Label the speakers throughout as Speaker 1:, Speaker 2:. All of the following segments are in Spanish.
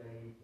Speaker 1: everything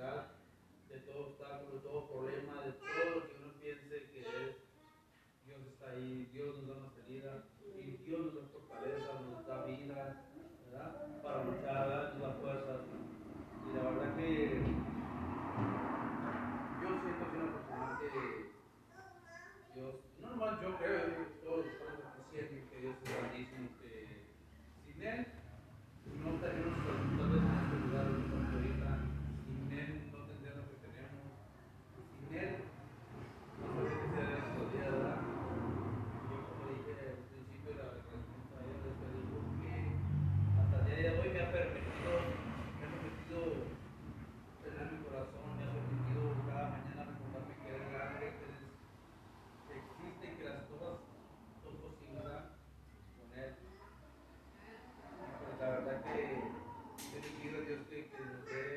Speaker 1: de
Speaker 2: todo obstáculo, de todo problema, de todo lo que uno piense que es. Dios está ahí, Dios nos da una salida. Dios te bendiga.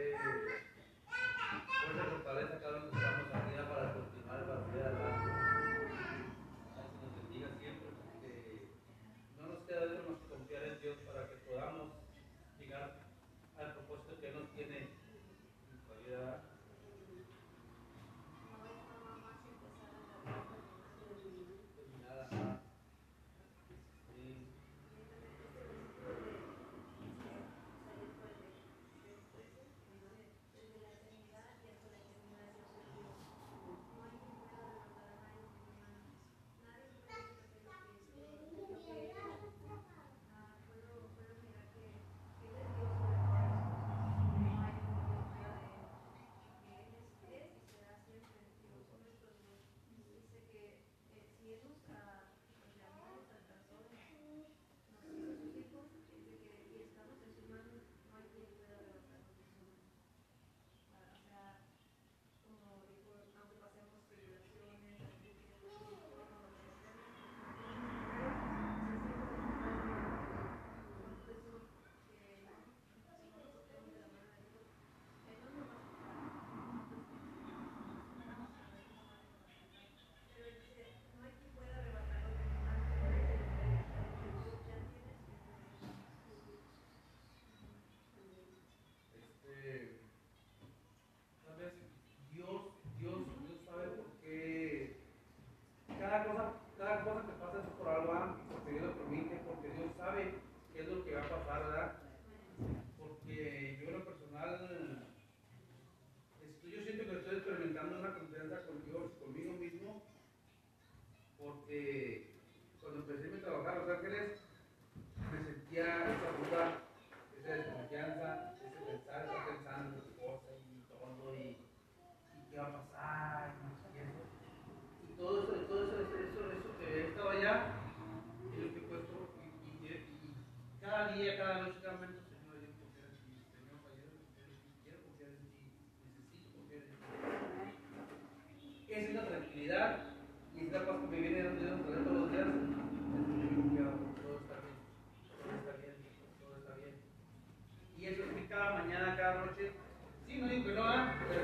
Speaker 2: y estar para convivir en un todos los días, todo está bien, todo está bien, todo está bien. Y eso es que cada mañana, cada noche, sí, no digo que no, ¿eh?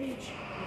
Speaker 3: page.